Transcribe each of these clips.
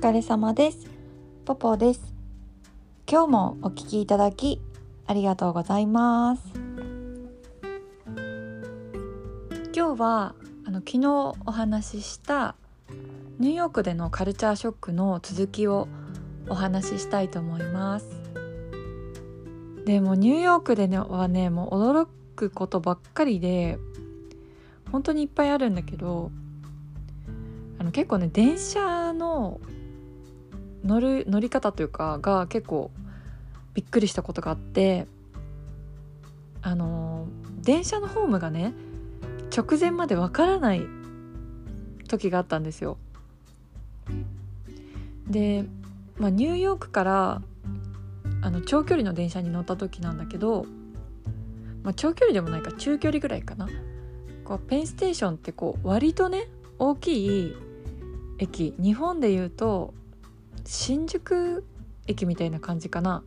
疲れ様です。ポポです。今日もお聞きいただきありがとうございます。今日はあの昨日お話ししたニューヨークでのカルチャーショックの続きをお話ししたいと思います。でもニューヨークで、ね、はねもう驚くことばっかりで本当にいっぱいあるんだけどあの結構ね電車の乗る乗り方というかが結構びっくりしたことがあってあの電車のホームがね直前までわからない時があったんですよ。で、まあ、ニューヨークからあの長距離の電車に乗った時なんだけど、まあ、長距離でもないか中距離ぐらいかなこうペンステーションってこう割とね大きい駅日本でいうと新宿駅みたいな感じかな。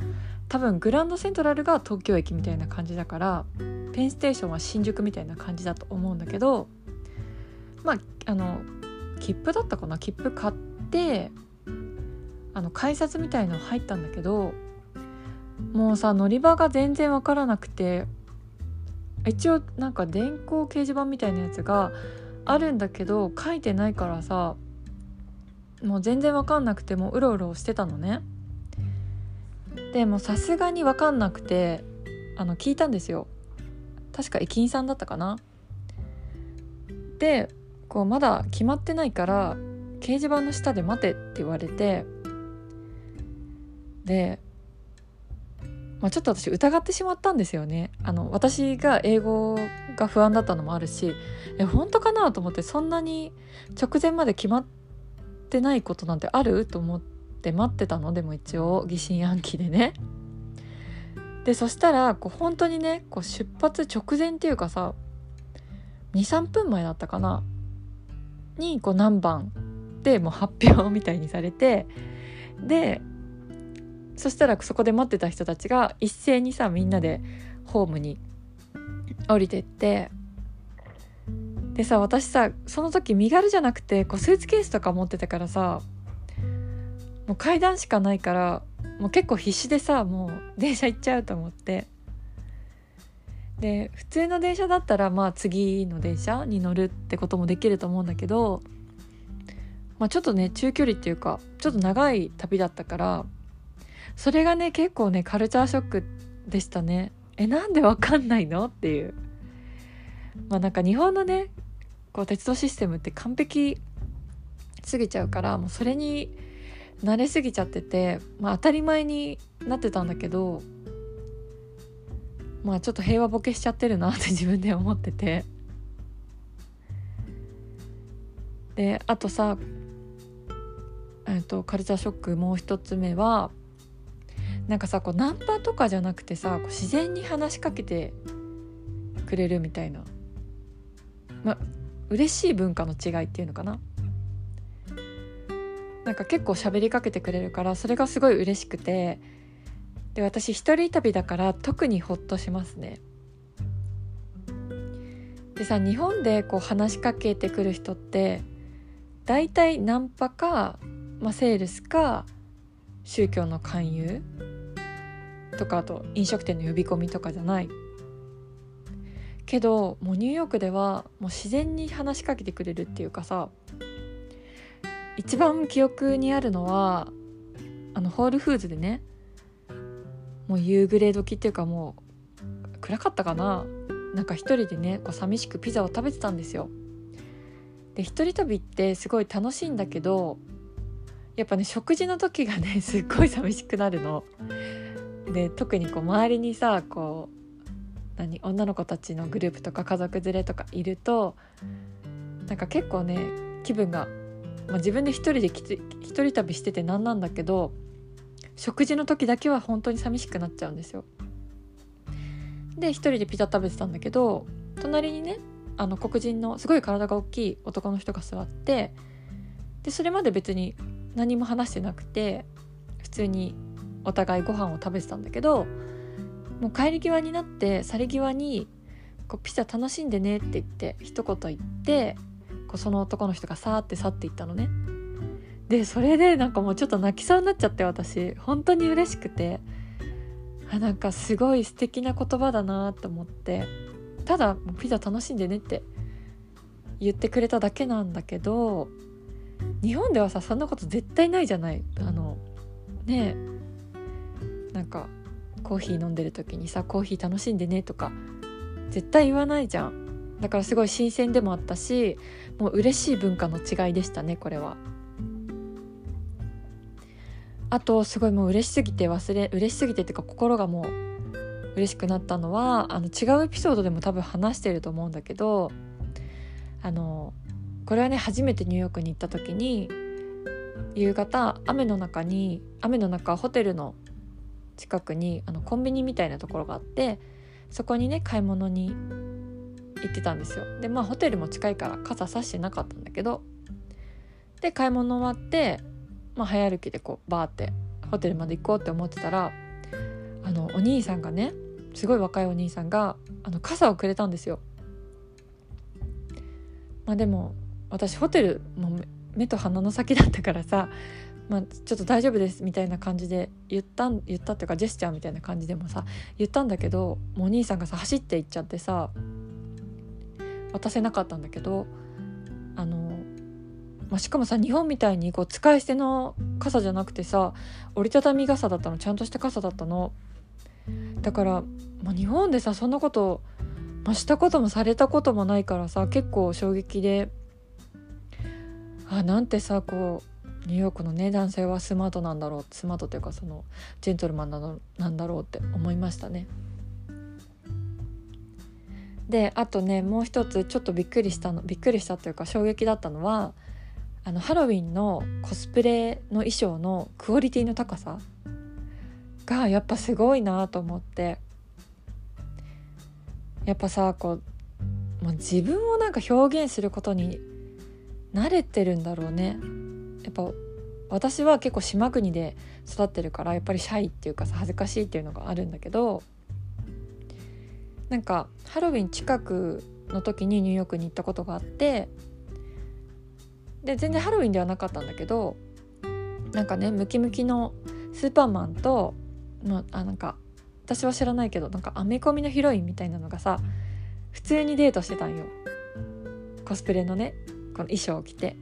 多分グランドセントラルが東京駅みたいな感じだからペンステーションは新宿みたいな感じだと思うんだけどまああの切符だったかな？切符買ってあの改札みたいの入ったんだけどもうさ乗り場が全然分からなくて一応なんか電光掲示板みたいなやつがあるんだけど書いてないからさもう全然分かんなくてもううろうろしてたのね。でもさすがに分かんなくてあの聞いたんですよ。確か駅員さんだったかな。でこうまだ決まってないから掲示板の下で待てって言われてで、まあ、ちょっと私疑ってしまったんですよね。あの私が英語が不安だったのもあるしえ本当かなと思ってそんなに直前まで決まってないことなんてある？と思って待ってたの？でも一応疑心暗鬼でね。でそしたらこう本当にねこう出発直前っていうかさ23分前だったかな？にこう何番でもう発表みたいにされてでそしたらそこで待ってた人たちが一斉にさみんなでホームに降りてってでさ私さその時身軽じゃなくてこうスーツケースとか持ってたからさもう階段しかないからもう結構必死でさもう電車行っちゃうと思って。で普通の電車だったらまあ次の電車に乗るってこともできると思うんだけど、まあ、ちょっとね中距離っていうかちょっと長い旅だったからそれがね結構ねカルチャーショックでしたね。えなんでわかんないの？っていう。まあなんか日本のねこう鉄道システムって完璧すぎちゃうからもうそれに慣れすぎちゃってて、まあ、当たり前になってたんだけどまあちょっと平和ボケしちゃってるなって 自分で思ってて。であとさ、えーと、カルチャーショックもう一つ目はなんかさこうナンパとかじゃなくてさこう自然に話しかけてくれるみたいな。まあ嬉しい文化の違いっていうのかな？なんか結構喋りかけてくれるからそれがすごい嬉しくて。で私一人旅だから特にホッとしますね。でさ日本でこう話しかけてくる人って大体ナンパか、まあ、セールスか宗教の勧誘とかあと飲食店の呼び込みとかじゃない。けどもうニューヨークではもう自然に話しかけてくれるっていうかさ一番記憶にあるのはあのホールフーズでねもう夕暮れ時っていうかもう暗かったかな？なんか一人でねこう寂しくピザを食べてたんですよ。で一人旅ってすごい楽しいんだけどやっぱね食事の時がねすっごい寂しくなるの。で特にこう周りにさこう何女の子たちのグループとか家族連れとかいるとなんか結構ね気分が、まあ、自分で一人で一人旅してて何なんだけど食事の時だけは本当に寂しくなっちゃうんですよ。で一人でピザ食べてたんだけど隣にねあの黒人のすごい体が大きい男の人が座ってでそれまで別に何も話してなくて普通にお互いご飯を食べてたんだけどもう帰り際になって去り際にこう「ピザ楽しんでね」って言って一言言ってこうその男の人がさーって去っていったのね。でそれでなんかもうちょっと泣きそうになっちゃって私。本当に嬉しくて。あなんかすごい素敵な言葉だなと思って。ただピザ楽しんでねって言ってくれただけなんだけど日本ではさそんなこと絶対ないじゃない。あのねえ。なんかコーヒー飲んでる時にさコーヒー楽しんでねとか絶対言わないじゃんだからすごい新鮮でもあったしもう嬉しい文化の違いでしたねこれは。あとすごいもう嬉しすぎて忘れ嬉しすぎてっていうか心がもう嬉しくなったのはあの違うエピソードでも多分話してると思うんだけどあのこれはね初めてニューヨークに行った時に夕方雨の中に雨の中ホテルの近くにあのコンビニみたいなところがあってそこにね買い物に行ってたんですよでまあホテルも近いから傘さしてなかったんだけどで買い物終わってまあ、早歩きでこうバーってホテルまで行こうって思ってたらあのお兄さんがねすごい若いお兄さんがあの傘をくれたんですよ。まあ、でも私ホテルも目と鼻の先だったからさ、まあ、ちょっと大丈夫ですみたいな感じで言った言ったっていうかジェスチャーみたいな感じでもさ言ったんだけどもうお兄さんがさ走って行っちゃってさ渡せなかったんだけどあのまあ、しかもさ日本みたいにこう使い捨ての傘じゃなくてさ折りたたみ傘だったのちゃんとした傘だったの。だから、まあ、日本でさそんなこと、まあ、したこともされたこともないからさ結構衝撃であなんてさこうニューヨークのね男性はスマートなんだろうスマートっていうかそのジェントルマンなのなんだろうって思いましたね。であとねもう一つちょっとびっくりしたのびっくりしたというか衝撃だったのはあのハロウィンのコスプレの衣装のクオリティの高さがやっぱすごいなと思ってやっぱさこう、まあ、自分をなんか表現することに慣れてるんだろうねやっぱ私は結構島国で育ってるからやっぱりシャイっていうかさ恥ずかしいっていうのがあるんだけどなんかハロウィン近くの時にニューヨークに行ったことがあってで全然ハロウィンではなかったんだけどなんかねムキムキのスーパーマンと、まあ、なんか私は知らないけどなんかアメコミのヒロインみたいなのがさ普通にデートしてたんよ。コスプレのねこの衣装を着て。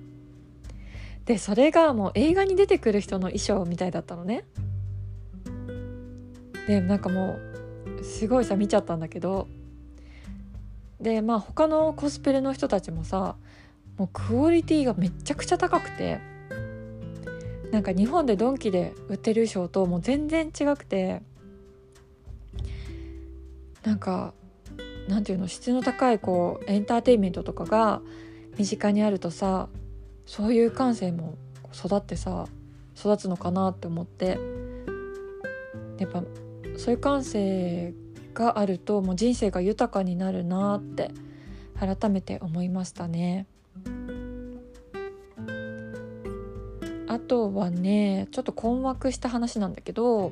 でそれがもう映画に出てくる人の衣装みたいだったのね。でなんかもうすごいさ見ちゃったんだけど。でまあ他のコスプレの人たちもさもうクオリティがめちゃくちゃ高くて。なんか日本でドンキで売ってる衣装ともう全然違くて。なんかなんていうの質の高いこうエンターテインメントとかが身近にあるとさそういう感性も育ってさ育つのかなって思ってやっぱそういう感性があるともう人生が豊かになるなって改めて思いましたね。あとはねちょっと困惑した話なんだけど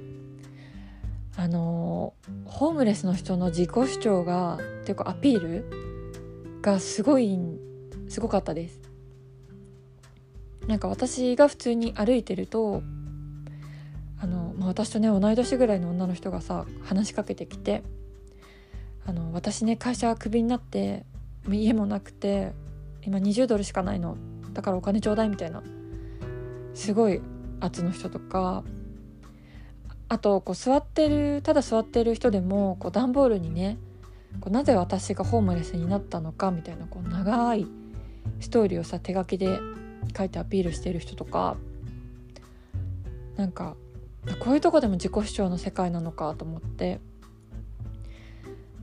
あのホームレスの人の自己主張がっていうかアピールがすごいすごかったですなんか私が普通に歩いてるとあの、まあ、私とね同い年ぐらいの女の人がさ話しかけてきて「あの私ね会社はクビになって家もなくて今20ドルしかないの。だからお金ちょうだい」みたいな。すごい圧の人とかあとこう座ってるただ座ってる人でもこう段ボールにねこうなぜ私がホームレスになったのかみたいなこう長いストーリーをさ手書きで書いてアピールしてる人とかなんかこういうとこでも自己主張の世界なのかと思って、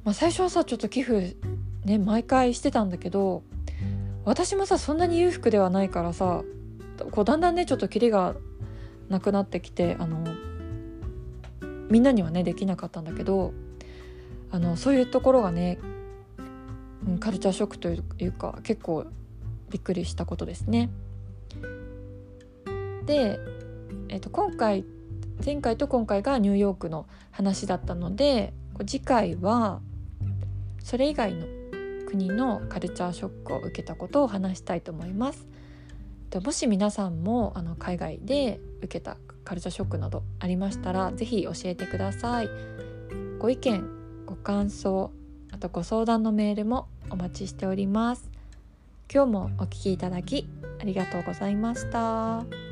まあ、最初はさちょっと寄付ね毎回してたんだけど私もさそんなに裕福ではないからさこうだんだんねちょっとキリがなくなってきてあのみんなにはねできなかったんだけどあのそういうところがね、カルチャーショックというか結構びっくりしたことですね。で、えー、と今回前回と今回がニューヨークの話だったので次回はそれ以外の国のカルチャーショックを受けたことを話したいと思います。もし皆さんもあの海外で受けたカルチャーショックなどありましたら是非教えてください。ご意見ご感想あとご相談のメールもお待ちしております。今日もお聴きいただきありがとうございました。